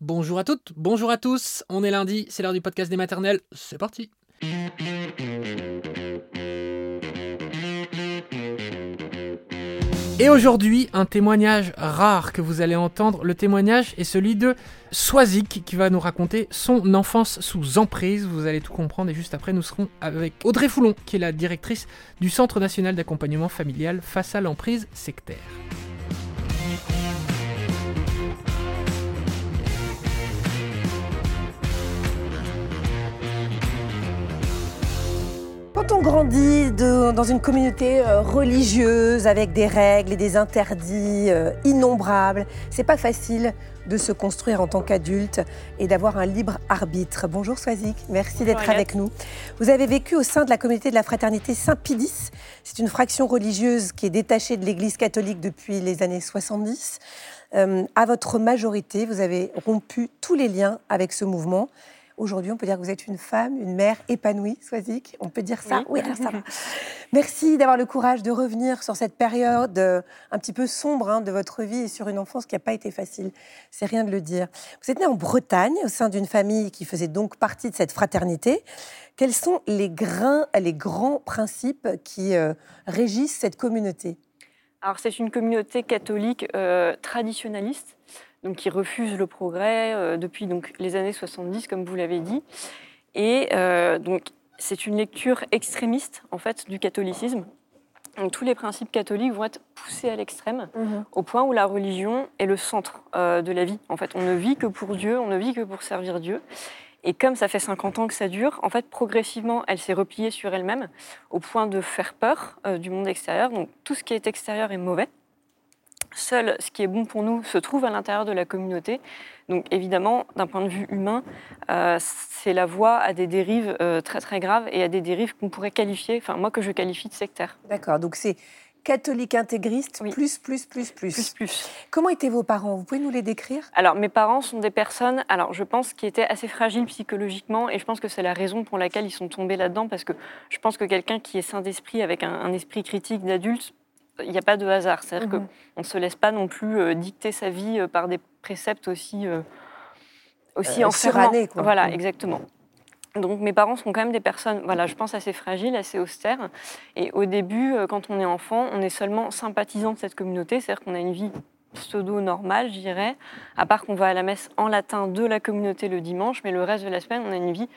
Bonjour à toutes, bonjour à tous. On est lundi, c'est l'heure du podcast des maternelles. C'est parti. Et aujourd'hui, un témoignage rare que vous allez entendre. Le témoignage est celui de Swazik qui va nous raconter son enfance sous emprise. Vous allez tout comprendre et juste après, nous serons avec Audrey Foulon qui est la directrice du Centre national d'accompagnement familial face à l'emprise sectaire. Quand on grandit de- dans une communauté euh, religieuse avec des règles et des interdits euh, innombrables, c'est pas facile de se construire en tant qu'adulte et d'avoir un libre arbitre. Bonjour Swazik, merci d'être avec nous. Vous avez vécu au sein de la communauté de la fraternité Saint-Pidis. C'est une fraction religieuse qui est détachée de l'Église catholique depuis les années 70. Euh, à votre majorité, vous avez rompu tous les liens avec ce mouvement. Aujourd'hui, on peut dire que vous êtes une femme, une mère épanouie, Swazik. On peut dire ça Oui. alors ça va. Merci d'avoir le courage de revenir sur cette période euh, un petit peu sombre hein, de votre vie et sur une enfance qui n'a pas été facile. C'est rien de le dire. Vous êtes né en Bretagne, au sein d'une famille qui faisait donc partie de cette fraternité. Quels sont les, grains, les grands principes qui euh, régissent cette communauté? Alors c'est une communauté catholique euh, traditionnaliste, donc qui refuse le progrès euh, depuis donc les années 70, comme vous l'avez dit, et euh, donc c'est une lecture extrémiste en fait du catholicisme. Donc, tous les principes catholiques vont être poussés à l'extrême, au point où la religion est le centre euh, de la vie. En fait, on ne vit que pour Dieu, on ne vit que pour servir Dieu. Et comme ça fait 50 ans que ça dure, en fait, progressivement, elle s'est repliée sur elle-même au point de faire peur euh, du monde extérieur. Donc, tout ce qui est extérieur est mauvais. Seul ce qui est bon pour nous se trouve à l'intérieur de la communauté. Donc, évidemment, d'un point de vue humain, euh, c'est la voie à des dérives euh, très très graves et à des dérives qu'on pourrait qualifier, enfin moi que je qualifie de sectaires. D'accord, donc c'est catholique intégriste, Oui. plus, plus, plus, plus. Plus plus. Comment étaient vos parents? Vous pouvez nous les décrire? Alors, mes parents sont des personnes, alors je pense, qui étaient assez fragiles psychologiquement, et je pense que c'est la raison pour laquelle ils sont tombés là-dedans, parce que je pense que quelqu'un qui est sain d'esprit, avec un, un esprit critique d'adulte, il n'y a pas de hasard. C'est-à-dire Mhm. qu'on ne se laisse pas non plus euh, dicter sa vie euh, par des préceptes aussi, euh, aussi Euh, surannés. Voilà, Mhm. exactement. Donc mes parents sont quand même des personnes, voilà, je pense assez fragiles, assez austères. Et au début, quand on est enfant, on est seulement sympathisant de cette communauté, c'est-à-dire qu'on a une vie pseudo-normale, je dirais, à part qu'on va à la messe en latin de la communauté le dimanche, mais le reste de la semaine, on a une vie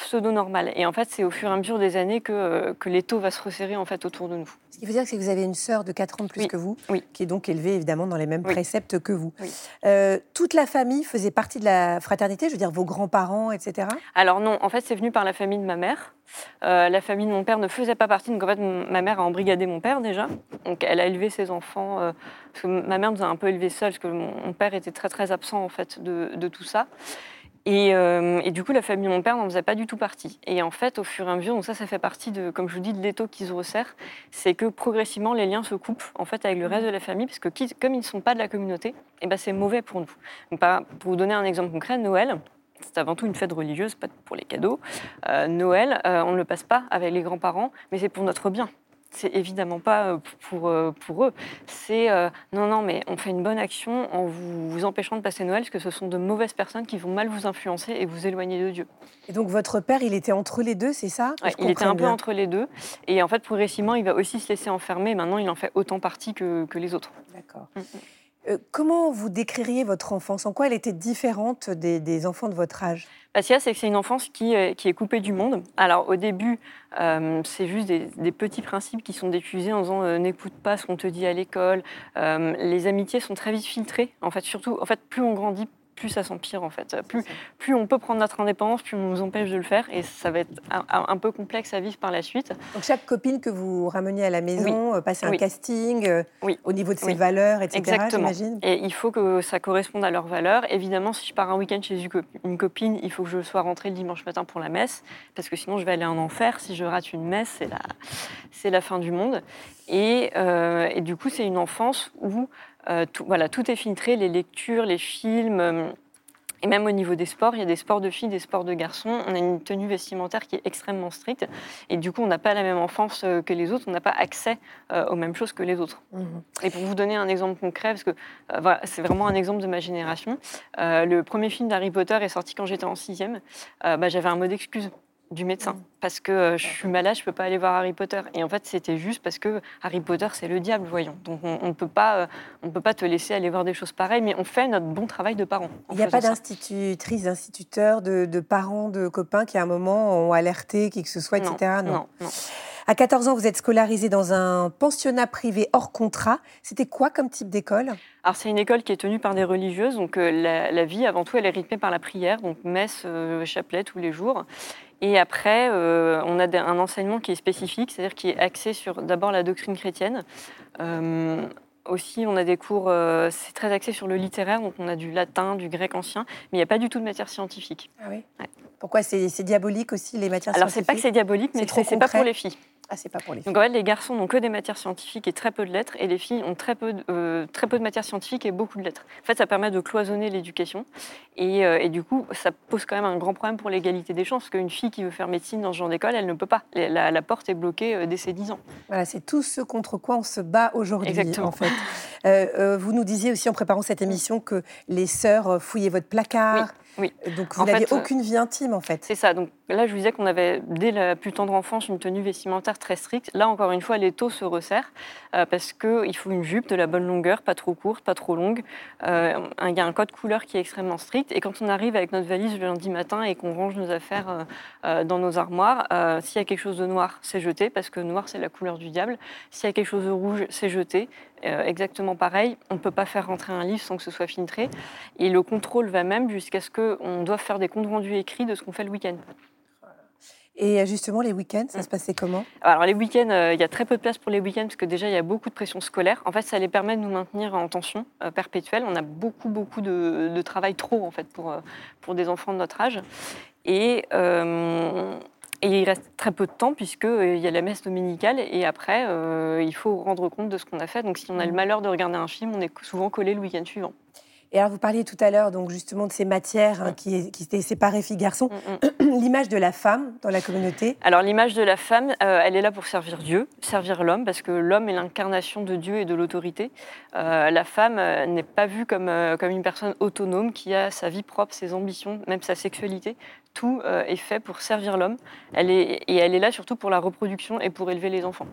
pseudo-normale. Et en fait, c'est au fur et à mesure des années que, euh, que l'étau va se resserrer en fait autour de nous. Ce qui veut dire que vous avez une sœur de 4 ans de plus Oui, que vous, oui. qui est donc élevée évidemment dans les mêmes Oui. préceptes que vous. Euh, toute la famille faisait partie de la fraternité, je veux dire vos grands-parents, etc. Alors non, en fait, c'est venu par la famille de ma mère. Euh, la famille de mon père ne faisait pas partie, donc en fait, ma mère a embrigadé mon père déjà. Donc elle a élevé ses enfants, euh, parce que ma mère nous a un peu élevés seuls, parce que mon, mon père était très très absent en fait de, de tout ça. Et, euh, et du coup, la famille de mon père n'en faisait pas du tout partie. Et en fait, au fur et à mesure, donc ça, ça fait partie de, comme je vous dis, de l'étau qui se resserre, c'est que progressivement, les liens se coupent en fait avec le reste de la famille, parce que comme ils ne sont pas de la communauté, et ben c'est mauvais pour nous. Pour vous donner un exemple concret, Noël, c'est avant tout une fête religieuse, pas pour les cadeaux. Euh, Noël, euh, on ne le passe pas avec les grands-parents, mais c'est pour notre bien. C'est évidemment pas euh, pour, euh, pour eux. C'est euh, non, non, mais on fait une bonne action en vous, vous empêchant de passer Noël, parce que ce sont de mauvaises personnes qui vont mal vous influencer et vous éloigner de Dieu. Et donc votre père, il était entre les deux, c'est ça? Ouais, il était un peu entre les deux. Et en fait, progressivement, il va aussi se laisser enfermer. Maintenant, il en fait autant partie que, que les autres. D'accord. Mm, mm. Euh, comment vous décririez votre enfance? En quoi elle était différente des, enfants de votre âge? Bah, c'est que c'est une enfance qui, est- qui est coupée du monde. Alors, au début, euh, c'est juste des, petits principes qui sont diffusés en disant euh, n'écoute pas ce qu'on te dit à l'école. Euh, les amitiés sont très vite filtrées. En fait, surtout, en fait, plus on grandit, plus ça s'empire. En fait, plus, plus on peut prendre notre indépendance, plus on nous empêche de le faire, et ça va être un, peu complexe à vivre par la suite. Donc chaque copine que vous rameniez à la maison euh, passait un Oui. casting euh, Oui. au niveau de ses Oui. valeurs, etc. Exactement. Et il faut que ça corresponde à leurs valeurs. Évidemment, si je pars un week-end chez une co- une copine, il faut que je sois rentrée le dimanche matin pour la messe, parce que sinon je vais aller en enfer. Si je rate une messe, c'est la, c'est la fin du monde. Et, euh, et du coup, c'est une enfance où euh, tout, voilà, tout est filtré, les lectures, les films. Et même au niveau des sports, il y a des sports de filles, des sports de garçons. On a une tenue vestimentaire qui est extrêmement stricte. Et du coup, on n'a pas la même enfance euh, que les autres. On n'a pas accès euh, aux mêmes choses que les autres. Mhm. Et pour vous donner un exemple concret, parce que euh, voilà, c'est vraiment un exemple de ma génération, le premier film d'Harry Potter est sorti quand j'étais en sixième. Bah, J'avais un mot d'excuse du médecin mm. parce que euh, je suis malade, je peux pas aller voir Harry Potter. Et en fait, c'était juste parce que Harry Potter, c'est le diable, voyons. Donc on ne peut pas, euh, on peut pas te laisser aller voir des choses pareilles, mais on fait notre bon travail de parents. Il n'y a pas d'institutrice, d'instituteur, de, parents, de copains qui à un moment ont alerté qui que ce soit, etc. Non, non. À 14 ans, vous êtes scolarisé dans un pensionnat privé hors contrat. C'était quoi comme type d'école? Alors c'est une école qui est tenue par des religieuses, donc euh, la, vie avant tout elle est rythmée par la prière, donc messe, chapelet tous les jours. Et après, euh, on a un enseignement qui est spécifique, c'est-à-dire qui est axé sur d'abord la doctrine chrétienne. Euh, aussi, on a des cours, euh, c'est très axé sur le littéraire, donc on a du latin, du grec ancien, mais il n'y a pas du tout de matière scientifique. Ah oui? Pourquoi c'est diabolique aussi, les matières Alors, scientifiques Alors, c'est pas que c'est diabolique, mais c'est pas pour les filles. Ah, c'est pas pour les filles. Donc en fait, les garçons n'ont que des matières scientifiques et très peu de lettres, et les filles ont très peu de, euh, très peu de matières scientifiques et beaucoup de lettres. En fait, ça permet de cloisonner l'éducation, et, euh, et, du coup, ça pose quand même un grand problème pour l'égalité des chances, parce qu'une fille qui veut faire médecine dans ce genre d'école, elle ne peut pas. La, la porte est bloquée euh, dès ses 10 ans. Voilà, c'est tout ce contre quoi on se bat aujourd'hui, en fait. vous nous disiez aussi en préparant cette émission que les sœurs fouillaient votre placard. Oui. Donc vous n'aviez aucune vie intime en fait. C'est ça. Donc là, je vous disais qu'on avait dès la plus tendre enfance une tenue vestimentaire très stricte. Là, encore une fois, les taux se resserrent euh, parce qu'il faut une jupe de la bonne longueur, pas trop courte, pas trop longue. Euh, il y a un code couleur qui est extrêmement strict. Et quand on arrive avec notre valise le lundi matin et qu'on range nos affaires euh, dans nos armoires, s'il y a quelque chose de noir, c'est jeté parce que noir, c'est la couleur du diable. S'il y a quelque chose de rouge, c'est jeté. Exactement pareil. On ne peut pas faire rentrer un livre sans que ce soit filtré. Et le contrôle va même jusqu'à ce qu'on doive faire des comptes rendus écrits de ce qu'on fait le week-end. Et justement, les week-ends, ça se passait comment? Alors, les week-ends, euh, il y a très peu de place pour les week-ends parce que déjà, il y a beaucoup de pression scolaire. En fait, ça les permet de nous maintenir en tension euh, perpétuelle. On a beaucoup, beaucoup de, travail trop, en fait, pour, euh, pour des enfants de notre âge. Et, et il reste très peu de temps puisqu'il y a la messe dominicale et après, il faut rendre compte de ce qu'on a fait. Donc, si on a le mmh. malheur de regarder un film, on est souvent collé le week-end suivant. Et alors, vous parliez tout à l'heure donc justement de ces matières hein, qui, qui, étaient séparées filles-garçons. Mm, mm. l'image de la femme dans la communauté Alors, l'image de la femme, euh, elle est là pour servir Dieu, servir l'homme, parce que l'homme est l'incarnation de Dieu et de l'autorité. Euh, la femme euh, n'est pas vue comme, comme une personne autonome qui a sa vie propre, ses ambitions, même sa sexualité. Tout est fait pour servir l'homme. Elle est, et elle est là surtout pour la reproduction et pour élever les enfants.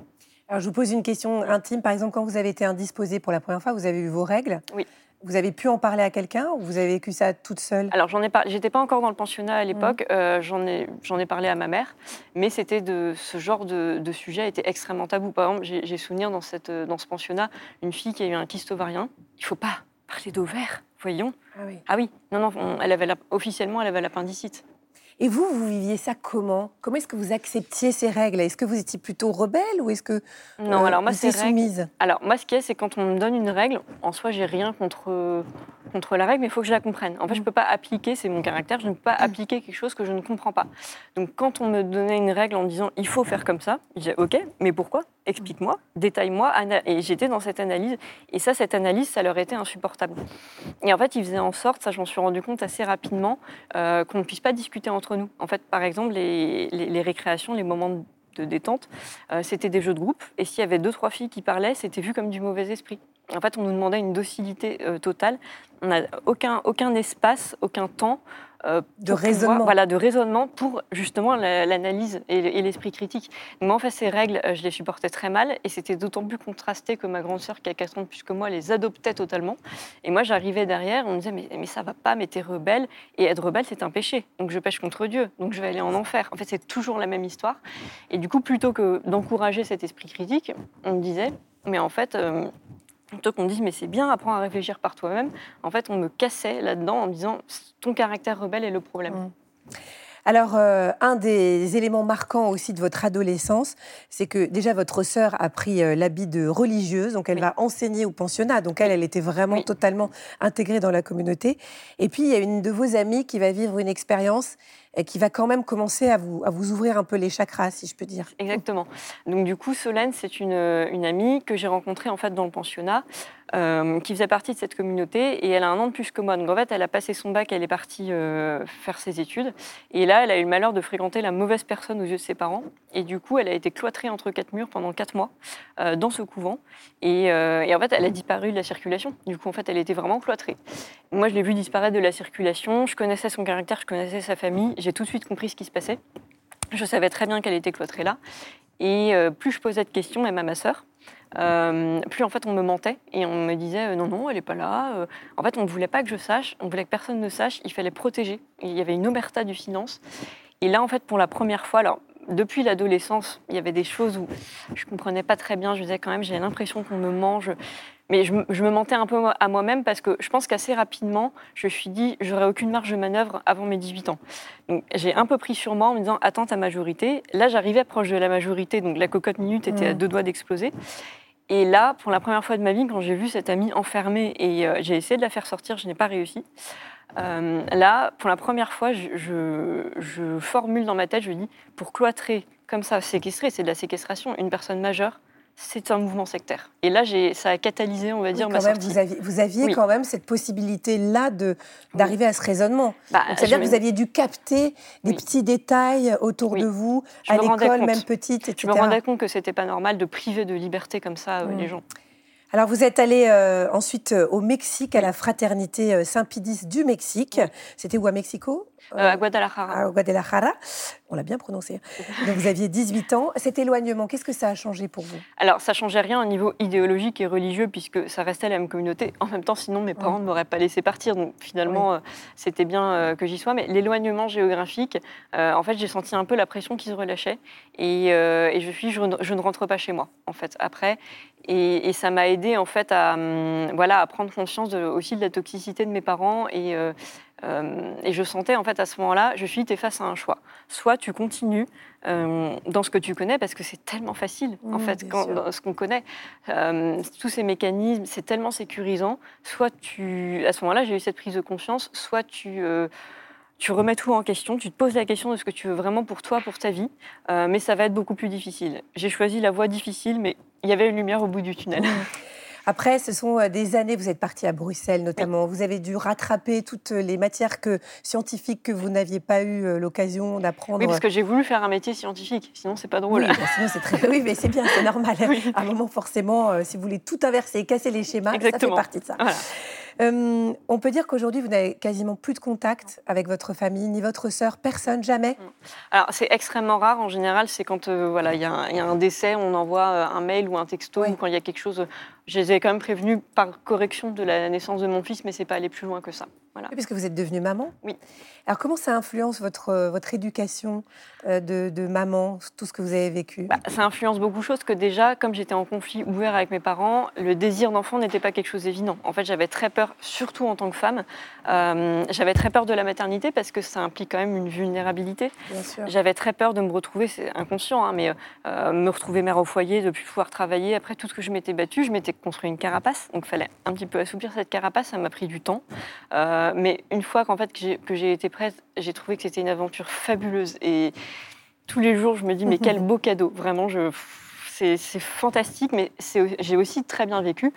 Alors, je vous pose une question intime. Par exemple, quand vous avez été indisposée pour la première fois, vous avez eu vos règles. Oui. Vous avez pu en parler à quelqu'un ou vous avez vécu ça toute seule? Alors j'en ai pas, j'étais pas encore dans le pensionnat à l'époque. Mmh. Euh, j'en ai, j'en ai parlé à ma mère, mais c'était de ce genre de, sujet était extrêmement tabou. Par exemple, j'ai, souvenir dans cette, dans ce pensionnat une fille qui a eu un kyste ovarien. Il faut pas parler d'ovaire, voyons. Ah oui. Ah oui. Non non, elle avait officiellement elle avait l'appendicite. Et vous, vous viviez ça comment? Comment est-ce que vous acceptiez ces règles? Est-ce que vous étiez plutôt rebelle ou est-ce que non euh, alors moi c'est soumise? Alors moi ce qui est, c'est quand on me donne une règle, en soi j'ai rien contre contre la règle, mais il faut que je la comprenne. En fait, je ne mm. peux pas appliquer, c'est mon caractère, je ne peux pas mm. appliquer quelque chose que je ne comprends pas. Donc, quand on me donnait une règle en disant il faut faire comme ça, je disais ok, mais pourquoi? Explique-moi, détaille-moi. Et j'étais dans cette analyse. Et ça, cette analyse, ça leur était insupportable. Et en fait, ils faisaient en sorte, ça, je m'en suis rendu compte assez rapidement, euh, qu'on ne puisse pas discuter entre nous. En fait, par exemple, les, les, récréations, les moments de détente, euh, c'était des jeux de groupe. Et s'il y avait deux, trois filles qui parlaient, c'était vu comme du mauvais esprit. En fait, on nous demandait une docilité euh, totale. On n'a aucun, aucun espace, aucun temps. Euh, de raisonnement. voilà, de raisonnement pour justement l'analyse et l'esprit critique. moi, en fait, ces règles, euh, je les supportais très mal et c'était d'autant plus contrasté que ma grande sœur, qui a 4 ans de plus que moi, les adoptait totalement. Et moi, j'arrivais derrière, on me disait, mais, mais ça va pas, mais t'es rebelle. Et être rebelle, c'est un péché. Donc je pêche contre Dieu, donc je vais aller en enfer. En fait, c'est toujours la même histoire. Et du coup, plutôt que d'encourager cet esprit critique, on me disait, mais en fait, Plutôt qu'on dise, mais c'est bien, apprends à réfléchir par toi-même. En fait, on me cassait là-dedans en me disant, ton caractère rebelle est le problème. Mmh. Alors, euh, un des éléments marquants aussi de votre adolescence, c'est que déjà votre sœur a pris euh, l'habit de religieuse, donc elle va enseigner au pensionnat. Donc elle, elle était vraiment totalement intégrée dans la communauté. Et puis, il y a une de vos amies qui va vivre une expérience et qui va quand même commencer à vous, à vous ouvrir un peu les chakras, si je peux dire. Exactement. Donc du coup, Solène, c'est une, une, amie que j'ai rencontrée en fait dans le pensionnat, euh, qui faisait partie de cette communauté, et elle a un an de plus que moi. Donc en fait, elle a passé son bac, elle est partie euh, faire ses études, et là, elle a eu le malheur de fréquenter la mauvaise personne aux yeux de ses parents, et du coup, elle a été cloîtrée entre quatre murs pendant quatre mois euh, dans ce couvent, et, et, en fait, elle a disparu de la circulation. Du coup, en fait, elle était vraiment cloîtrée. Moi, je l'ai vue disparaître de la circulation. Je connaissais son caractère, je connaissais sa famille. J'ai tout de suite compris ce qui se passait. Je savais très bien qu'elle était cloîtrée là. Et euh, plus je posais de questions, même à ma sœur, euh, plus en fait on me mentait et on me disait euh, non non elle n'est pas là. En fait on ne voulait pas que je sache, on voulait que personne ne sache. Il fallait protéger. Il y avait une omerta du silence. Et là en fait pour la première fois, depuis l'adolescence, il y avait des choses où je comprenais pas très bien. Je disais quand même j'ai l'impression qu'on me mange. Mais je, me mentais un peu à moi-même parce que je pense qu'assez rapidement, je me suis dit, j'aurais aucune marge de manœuvre avant mes 18 ans. Donc j'ai un peu pris sur moi en me disant, attends ta majorité. Là, j'arrivais proche de la majorité, donc la cocotte minute était à mmh. deux doigts d'exploser. Et là, pour la première fois de ma vie, quand j'ai vu cette amie enfermée et euh, j'ai essayé de la faire sortir, je n'ai pas réussi. Euh, là, pour la première fois, je, je, formule dans ma tête, je dis, pour cloîtrer comme ça, séquestrer, c'est de la séquestration, une personne majeure, c'est un mouvement sectaire. Et là, ça a catalysé, on va dire, ma sortie. Vous aviez, vous aviez quand même cette possibilité-là d'arriver à ce raisonnement. Bah, c'est-à-dire que vous aviez dû capter des petits détails autour de vous, à l'école, même petite, etc. Je me rendais compte que c'était pas normal de priver de liberté comme ça euh, les gens. Alors, vous êtes allé euh, ensuite euh, au Mexique, à la fraternité Saint-Pidis du Mexique. C'était où à Mexico? À Guadalajara. À Guadalajara on l'a bien prononcé. Donc vous aviez 18 ans. Cet éloignement, qu'est-ce que ça a changé pour vous? Alors ça changeait rien au niveau idéologique et religieux puisque ça restait la même communauté. En même temps, sinon mes parents ne m'auraient pas laissé partir. Donc finalement, euh, c'était bien euh, que j'y sois. Mais l'éloignement géographique, euh, en fait, j'ai senti un peu la pression qui se relâchait et, je suis, je, ne rentre pas chez moi en fait après. Et, ça m'a aidé en fait à, hum, voilà, à prendre conscience aussi de la toxicité de mes parents et et je sentais en fait à ce moment-là, je suis face à un choix. Soit tu continues euh, dans ce que tu connais, parce que c'est tellement facile, en fait, quand, dans ce qu'on connaît. Euh, tous ces mécanismes, c'est tellement sécurisant. Soit tu, à ce moment-là, j'ai eu cette prise de conscience, soit tu, euh, tu remets tout en question, tu te poses la question de ce que tu veux vraiment pour toi, pour ta vie, mais ça va être beaucoup plus difficile. J'ai choisi la voie difficile, mais il y avait une lumière au bout du tunnel. Après, ce sont euh, des années, vous êtes parti à Bruxelles notamment, vous avez dû rattraper toutes les matières que, scientifiques que vous n'aviez pas eu euh, l'occasion d'apprendre. Oui, parce que j'ai voulu faire un métier scientifique, sinon c'est pas drôle. Oui, bah, sinon c'est très... oui mais c'est bien, c'est normal. À un moment, forcément, euh, si vous voulez tout inverser, casser les schémas, ça fait partie de ça. Euh, on peut dire qu'aujourd'hui, vous n'avez quasiment plus de contact avec votre famille, ni votre sœur, personne, jamais? Mm. Alors, c'est extrêmement rare. En général, c'est quand euh, voilà, il y, a un décès, on envoie euh, un mail ou un texto, ou quand il y a quelque chose. Je les ai quand même prévenus par correction de la naissance de mon fils, mais c'est pas aller plus loin que ça. Voilà. parce que vous êtes devenue maman Oui. Alors, comment ça influence votre, votre éducation de, de, maman, tout ce que vous avez vécu? Bah, Ça influence beaucoup de choses, que déjà, comme j'étais en conflit ouvert avec mes parents, le désir d'enfant n'était pas quelque chose d'évident. En fait, j'avais très peur surtout en tant que femme. Euh, j'avais très peur de la maternité parce que ça implique quand même une vulnérabilité. J'avais très peur de me retrouver, c'est inconscient, hein, mais euh, me retrouver mère au foyer, de plus pouvoir travailler. Après tout ce que je m'étais battue, je m'étais construit une carapace, donc il fallait un petit peu assouplir cette carapace. Ça m'a pris du temps, euh, mais une fois qu'en fait que j'ai été prête, j'ai trouvé que c'était une aventure fabuleuse. Et tous les jours je me dis mais quel beau cadeau, vraiment je c'est fantastique, mais j'ai aussi très bien vécu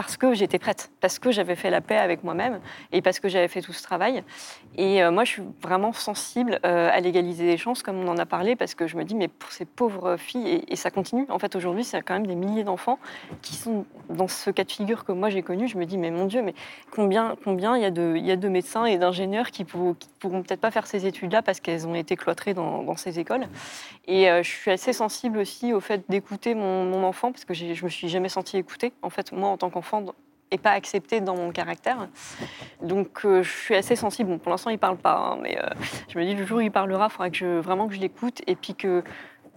parce que j'étais prête, parce que j'avais fait la paix avec moi-même et parce que j'avais fait tout ce travail. Et euh, moi, je suis vraiment sensible euh, à l'égalité des chances, comme on en a parlé, parce que je me dis, mais pour ces pauvres filles, et, ça continue. En fait, aujourd'hui, c'est quand même des milliers d'enfants qui sont dans ce cas de figure que moi j'ai connu. Je me dis, mais mon Dieu, mais combien, combien il y a de, médecins et d'ingénieurs qui, pour, pourront peut-être pas faire ces études-là parce qu'elles ont été cloîtrées dans, ces écoles. Et euh, je suis assez sensible aussi au fait d'écouter mon, mon, enfant, parce que je me suis jamais sentie écoutée. En fait, moi, en tant qu'enfant, et pas accepté dans mon caractère. Donc euh, je suis assez sensible. Bon, pour l'instant, il parle pas, hein, mais euh, je me dis le jour où il parlera, il faudra que je, vraiment que je l'écoute et puis que,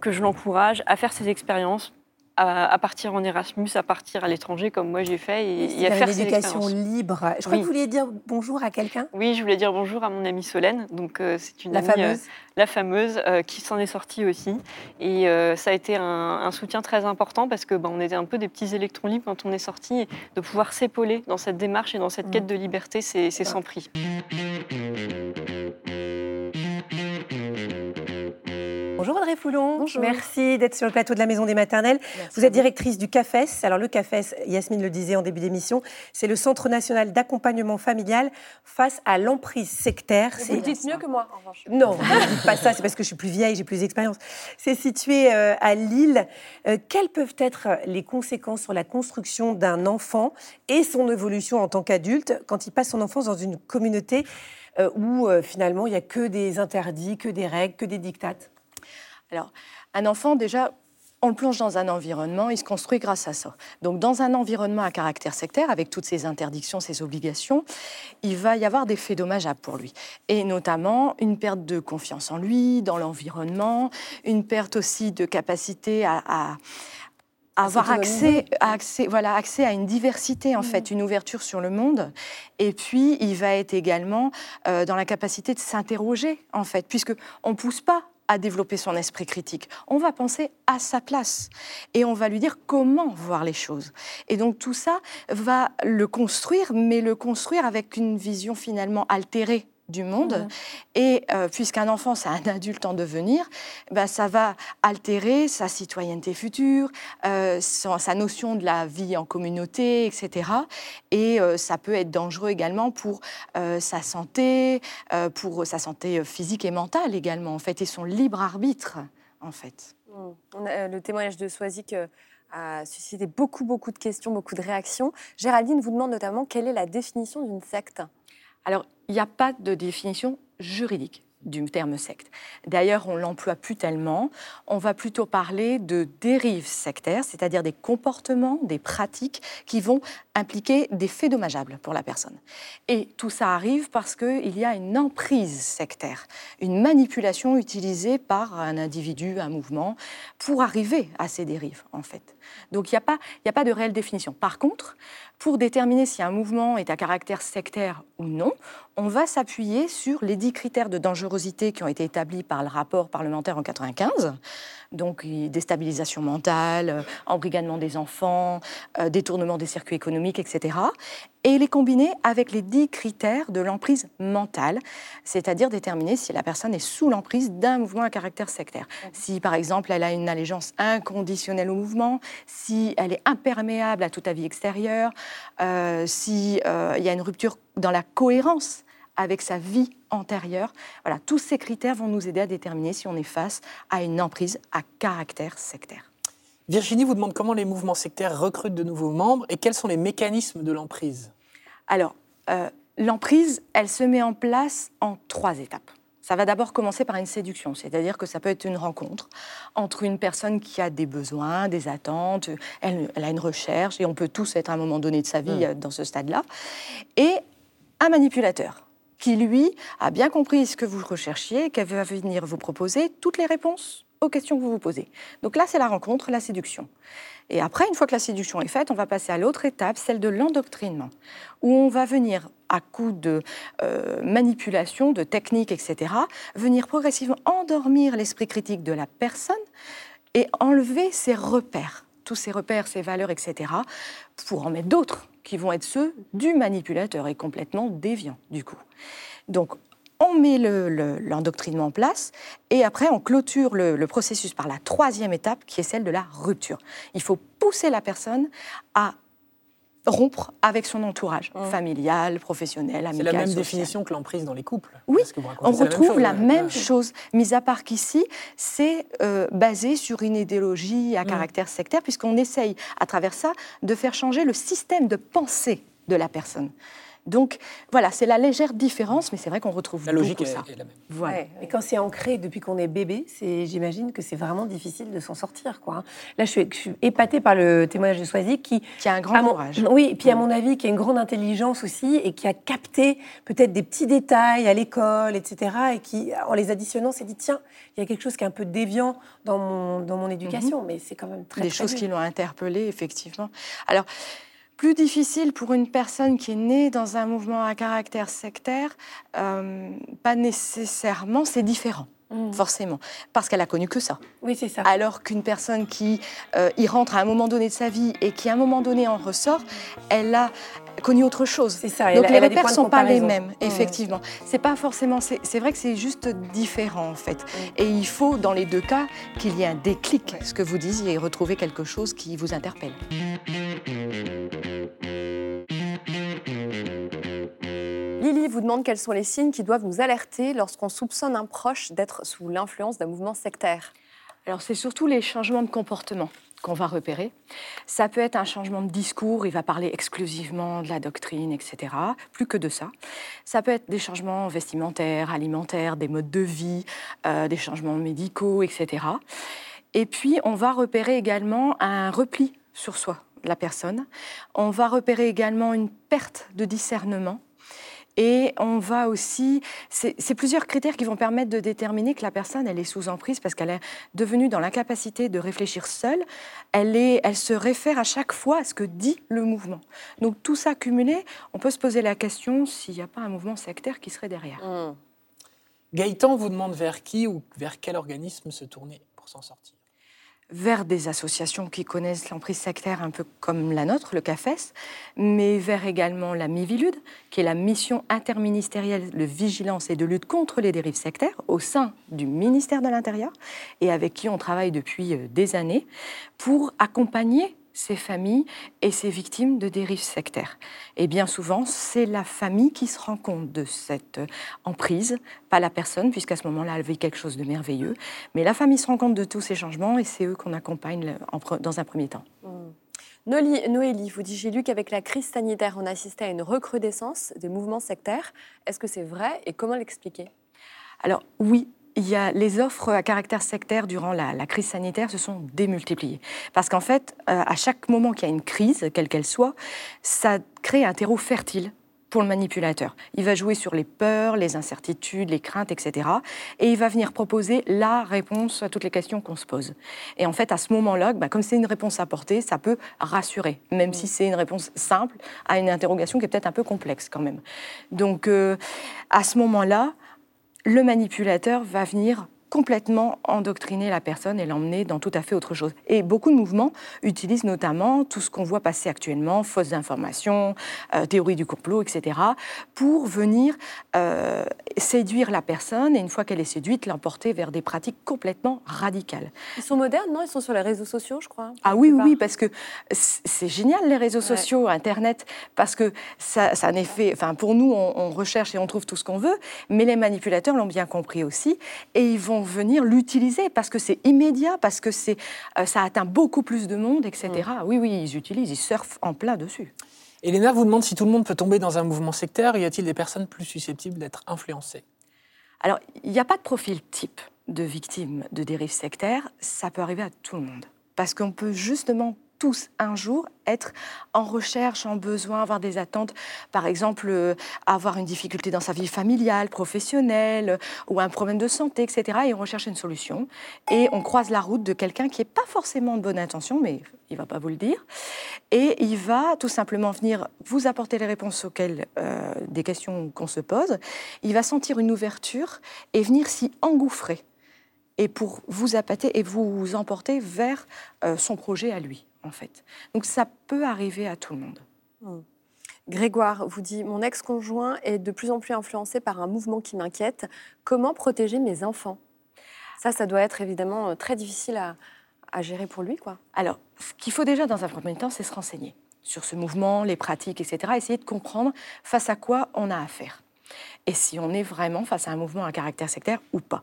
que je l'encourage à faire ses expériences. À, partir en Erasmus, à partir à l'étranger, comme moi j'ai fait, et, à faire une éducation libre. Je crois que vous vouliez dire bonjour à quelqu'un. Oui, je voulais dire bonjour à mon amie Solène. Donc euh, c'est une la amie, fameuse, la fameuse, qui s'en est sortie aussi. Et ça a été un, soutien très important parce que bah, on était un peu des petits électrons libres quand on est sorti, de pouvoir s'épauler dans cette démarche et dans cette mm. quête de liberté, c'est sans prix. Bonjour Audrey Foulon. Bonjour. Merci d'être sur le plateau de la Maison des Maternelles. vous êtes directrice du CAFES. Alors le CAFES, Yasmine le disait en début d'émission, c'est le Centre national d'accompagnement familial face à l'emprise sectaire. Vous le dites mieux que moi, en revanche. Non, ne dites pas ça, c'est parce que je suis plus vieille, j'ai plus d'expérience. C'est situé euh, à Lille. Euh, quelles peuvent être les conséquences sur la construction d'un enfant et son évolution en tant qu'adulte quand il passe son enfance dans une communauté euh, où finalement il n'y a que des interdits, que des règles, que des dictates? Alors, un enfant, déjà, on le plonge dans un environnement, il se construit grâce à ça. Donc, dans un environnement à caractère sectaire, avec toutes ses interdictions, ses obligations, il va y avoir des faits dommageables pour lui. Et notamment une perte de confiance en lui, dans l'environnement, une perte aussi de capacité à, avoir accès, accès, voilà, accès à une diversité, en mmh. fait, une ouverture sur le monde. Et puis, il va être également euh, dans la capacité de s'interroger, en fait, puisque on ne pousse pas à développer son esprit critique. On va penser à sa place et on va lui dire comment voir les choses. Et donc tout ça va le construire, mais le construire avec une vision finalement altérée du monde. Et euh, puisqu'un enfant, c'est un adulte en devenir, ben, ça va altérer sa citoyenneté future, euh, sa notion de la vie en communauté, etc. Et euh, ça peut être dangereux également pour sa santé, pour sa santé physique et mentale également, en fait, et son libre arbitre, en fait. Mmh. le témoignage de Soisic a suscité beaucoup, beaucoup de questions, beaucoup de réactions. Géraldine vous demande notamment quelle est la définition d'une secte? Alors, il n'y a pas de définition juridique du terme secte. D'ailleurs, on l'emploie plus tellement. On va plutôt parler de dérives sectaires, c'est-à-dire des comportements, des pratiques qui vont impliquer des faits dommageables pour la personne. Et tout ça arrive parce qu'il y a une emprise sectaire, une manipulation utilisée par un individu, un mouvement, pour arriver à ces dérives, en fait. Donc il n'y a, a pas de réelle définition. Par contre, pour déterminer si un mouvement est à caractère sectaire ou non, on va s'appuyer sur les dix critères de dangerosité qui ont été établis par le rapport parlementaire en 1995 donc déstabilisation mentale, euh, embrigadement des enfants, euh, détournement des circuits économiques, etc. Et les combiner avec les dix critères de l'emprise mentale, c'est-à-dire déterminer si la personne est sous l'emprise d'un mouvement à caractère sectaire. Si par exemple elle a une allégeance inconditionnelle au mouvement, si elle est imperméable à toute avis extérieur, euh, s'il euh, y a une rupture dans la cohérence avec sa vie antérieure. Voilà, tous ces critères vont nous aider à déterminer si on est face à une emprise à caractère sectaire. Virginie vous demande comment les mouvements sectaires recrutent de nouveaux membres et quels sont les mécanismes de l'emprise. Alors, euh, l'emprise, elle se met en place en trois étapes. Ça va d'abord commencer par une séduction, c'est-à-dire que ça peut être une rencontre entre une personne qui a des besoins, des attentes, elle, a une recherche, et on peut tous être à un moment donné de sa vie mmh. euh, dans ce stade-là, et un manipulateur qui, lui, a bien compris ce que vous recherchiez, qu'elle va venir vous proposer toutes les réponses aux questions que vous vous posez. Donc là, c'est la rencontre, la séduction. Et après, une fois que la séduction est faite, on va passer à l'autre étape, celle de l'endoctrinement, où on va venir, à coup de euh, manipulation, de techniques, etc., venir progressivement endormir l'esprit critique de la personne et enlever ses repères, tous ses repères, ses valeurs, etc., pour en mettre d'autres qui vont être ceux du manipulateur et complètement déviants du coup. Donc on met l'endoctrinement en place et après on clôture le, processus par la troisième étape qui est celle de la rupture. Il faut pousser la personne à rompre avec son entourage mmh. familial, professionnel, amical. C'est la même définition que l'emprise dans les couples. Oui, on retrouve la même chose, mis à part qu'ici, c'est euh, basé sur une idéologie à mmh. caractère sectaire, puisqu'on essaye, à travers ça, de faire changer le système de pensée de la personne. Donc voilà, c'est la légère différence, mais c'est vrai qu'on retrouve La logique beaucoup est, ça. est la même. Voilà. Ouais, Et quand c'est ancré depuis qu'on est bébé, c'est, j'imagine que c'est vraiment difficile de s'en sortir. Quoi. Là, je suis, je suis épatée par le témoignage de Swazik qui, Qui a un grand mon- courage. Oui, et puis à mon avis, qui a une grande intelligence aussi et qui a capté peut-être des petits détails à l'école, etc. Et qui, en les additionnant, s'est dit tiens, il y a quelque chose qui est un peu déviant dans mon, dans mon éducation, mais c'est quand même très des très choses bien. qui l'ont interpellé, effectivement. Alors, plus difficile pour une personne qui est née dans un mouvement à caractère sectaire, euh, pas nécessairement, c'est différent. Mm. Forcément, parce qu'elle a connu que ça. Oui, c'est ça. Alors qu'une personne qui euh, y rentre à un moment donné de sa vie et qui à un moment donné en ressort, elle a connu autre chose. C'est ça. Donc elle les elle repères de sont pas les mêmes, effectivement. C'est pas forcément. C'est c'est vrai que c'est juste différent en fait. Et il faut dans les deux cas qu'il y ait un déclic, ce que vous disiez, et retrouver quelque chose qui vous interpelle. Lily vous demande quels sont les signes qui doivent nous alerter lorsqu'on soupçonne un proche d'être sous l'influence d'un mouvement sectaire. Alors c'est surtout les changements de comportement qu'on va repérer. Ça peut être un changement de discours, il va parler exclusivement de la doctrine, etc. Plus que de ça. Ça peut être des changements vestimentaires, alimentaires, des modes de vie, euh, des changements médicaux, etc. Et puis on va repérer également un repli sur soi, la personne. On va repérer également une perte de discernement. Et on va aussi, c'est plusieurs critères qui vont permettre de déterminer que la personne, elle est sous emprise parce qu'elle est devenue dans l'incapacité de réfléchir seule. Elle, est, elle se réfère à chaque fois à ce que dit le mouvement. Donc tout ça cumulé, on peut se poser la question s'il n'y a pas un mouvement sectaire qui serait derrière. Gaëtan vous demande vers qui ou vers quel organisme se tourner pour s'en sortir? Vers des associations qui connaissent l'emprise sectaire un peu comme la nôtre, le CAFES, mais vers également la MIVILUD, qui est la mission interministérielle de vigilance et de lutte contre les dérives sectaires au sein du ministère de l'Intérieur et avec qui on travaille depuis euh, des années pour accompagner ces familles et ces victimes de dérives sectaires. Et bien souvent, c'est la famille qui se rend compte de cette emprise, pas la personne, puisqu'à ce moment-là, elle vit quelque chose de merveilleux, mais la famille se rend compte de tous ces changements et c'est eux qu'on accompagne dans un premier temps. Noli- Noélie vous dit J'ai lu qu'avec la crise sanitaire, on assistait à une recrudescence des mouvements sectaires. Est-ce que c'est vrai et comment l'expliquer? Alors oui, il y a les offres à caractère sectaire durant la, crise sanitaire se sont démultipliées. Parce qu'en fait, euh, à chaque moment qu'il y a une crise, quelle qu'elle soit, ça crée un terreau fertile pour le manipulateur. Il va jouer sur les peurs, les incertitudes, les craintes, etc. Et il va venir proposer la réponse à toutes les questions qu'on se pose. Et en fait, à ce moment-là, bah, comme c'est une réponse apportée, ça peut rassurer, même si c'est une réponse simple à une interrogation qui est peut-être un peu complexe quand même. Donc, euh, à ce moment-là, le manipulateur va venir complètement endoctriner la personne et l'emmener dans tout à fait autre chose. Et beaucoup de mouvements utilisent notamment tout ce qu'on voit passer actuellement, fausses informations, euh, théorie du complot, etc., pour venir euh, séduire la personne et une fois qu'elle est séduite, l'emporter vers des pratiques complètement radicales. Ils sont modernes, non? Ils sont sur les réseaux sociaux, je crois. Ah oui, oui, parce que c'est génial les réseaux Ouais. sociaux, Internet, parce que ça, ça un effet. Enfin, pour nous, on, on recherche et on trouve tout ce qu'on veut, mais les manipulateurs l'ont bien compris aussi, et ils vont venir l'utiliser parce que c'est immédiat, parce que c'est, euh, ça atteint beaucoup plus de monde, etc. Oui, oui, ils utilisent, ils surfent en plein dessus. Elena vous demande si tout le monde peut tomber dans un mouvement sectaire. Y a-t-il des personnes plus susceptibles d'être influencées? Alors, il n'y a pas de profil type de victime de dérive sectaire, ça peut arriver à tout le monde. Parce qu'on peut justement tous un jour être en recherche, en besoin, avoir des attentes, par exemple euh, avoir une difficulté dans sa vie familiale, professionnelle, euh, ou un problème de santé, etc. Et on recherche une solution. Et on croise la route de quelqu'un qui n'est pas forcément de bonne intention, mais il ne va pas vous le dire. Et il va tout simplement venir vous apporter les réponses auxquelles euh, des questions qu'on se pose. Il va sentir une ouverture et venir s'y engouffrer. Et pour vous appâter et vous emporter vers son projet à lui, en fait. Donc ça peut arriver à tout le monde. Grégoire vous dit Mon ex-conjoint est de plus en plus influencé par un mouvement qui m'inquiète. Comment protéger mes enfants? Ça, ça doit être évidemment euh, très difficile à, à gérer pour lui, quoi. Alors, ce qu'il faut déjà dans un premier temps, c'est se renseigner sur ce mouvement, les pratiques, etc. Essayer de comprendre face à quoi on a affaire. Et si on est vraiment face à un mouvement à caractère sectaire ou pas.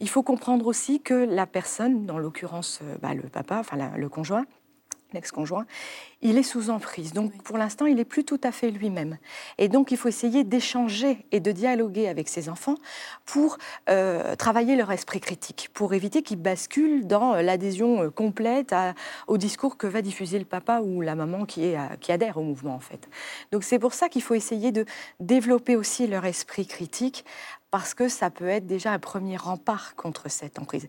Il faut comprendre aussi que la personne, dans l'occurrence euh, bah, le papa, enfin la- le conjoint, l'ex-conjoint, il est sous emprise. Donc pour l'instant, il n'est plus tout à fait lui-même. Et donc il faut essayer d'échanger et de dialoguer avec ses enfants pour euh, travailler leur esprit critique, pour éviter qu'ils basculent dans euh, l'adhésion euh, complète au discours que va diffuser le papa ou la maman qui, est, qui adhère au mouvement en fait. Donc c'est pour ça qu'il faut essayer de développer aussi leur esprit critique parce que ça peut être déjà un premier rempart contre cette emprise.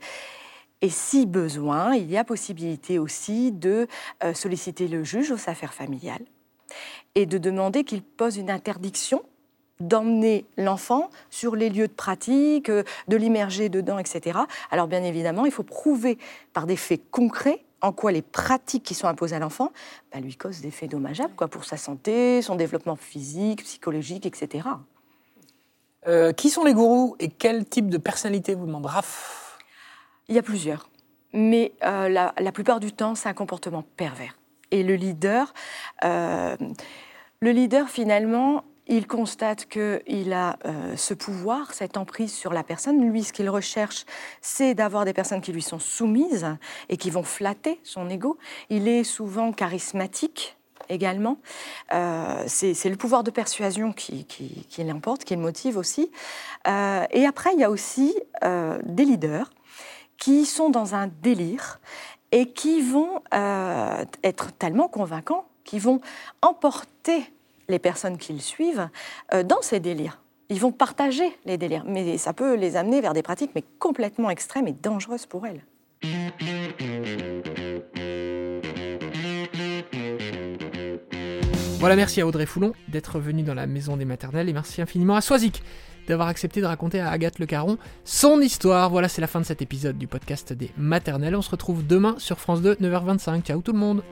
Et si besoin, il y a possibilité aussi de euh, solliciter le juge aux affaires familiales et de demander qu'il pose une interdiction d'emmener l'enfant sur les lieux de pratique, euh, de l'immerger dedans, etc. Alors bien évidemment, il faut prouver par des faits concrets en quoi les pratiques qui sont imposées à l'enfant bah, lui causent des faits dommageables quoi, pour sa santé, son développement physique, psychologique, etc. Euh, qui sont les gourous et quel type de personnalité vous demande Raph il y a plusieurs. Mais euh, la, plupart du temps, c'est un comportement pervers. Et le euh, le leader finalement, il constate qu'il a euh, ce pouvoir, cette emprise sur la personne. Lui, ce qu'il recherche, c'est d'avoir des personnes qui lui sont soumises et qui vont flatter son ego. Il est souvent charismatique également. c'est le pouvoir de persuasion qui, qui qui le motive aussi. et après, il y a aussi des leaders qui sont dans un délire et qui vont euh, être tellement convaincants qu'ils vont emporter les personnes qu'ils suivent euh, dans ces délires. Ils vont partager les délires, mais ça peut les amener vers des pratiques mais complètement extrêmes et dangereuses pour elles. Voilà, merci à Audrey Foulon d'être venue dans la maison des maternelles et merci infiniment à Soisic d'avoir accepté de raconter à Agathe Le Caron son histoire. Voilà, c'est la fin de cet épisode du podcast des maternelles. On se retrouve demain sur France 2, 9h25. Ciao tout le monde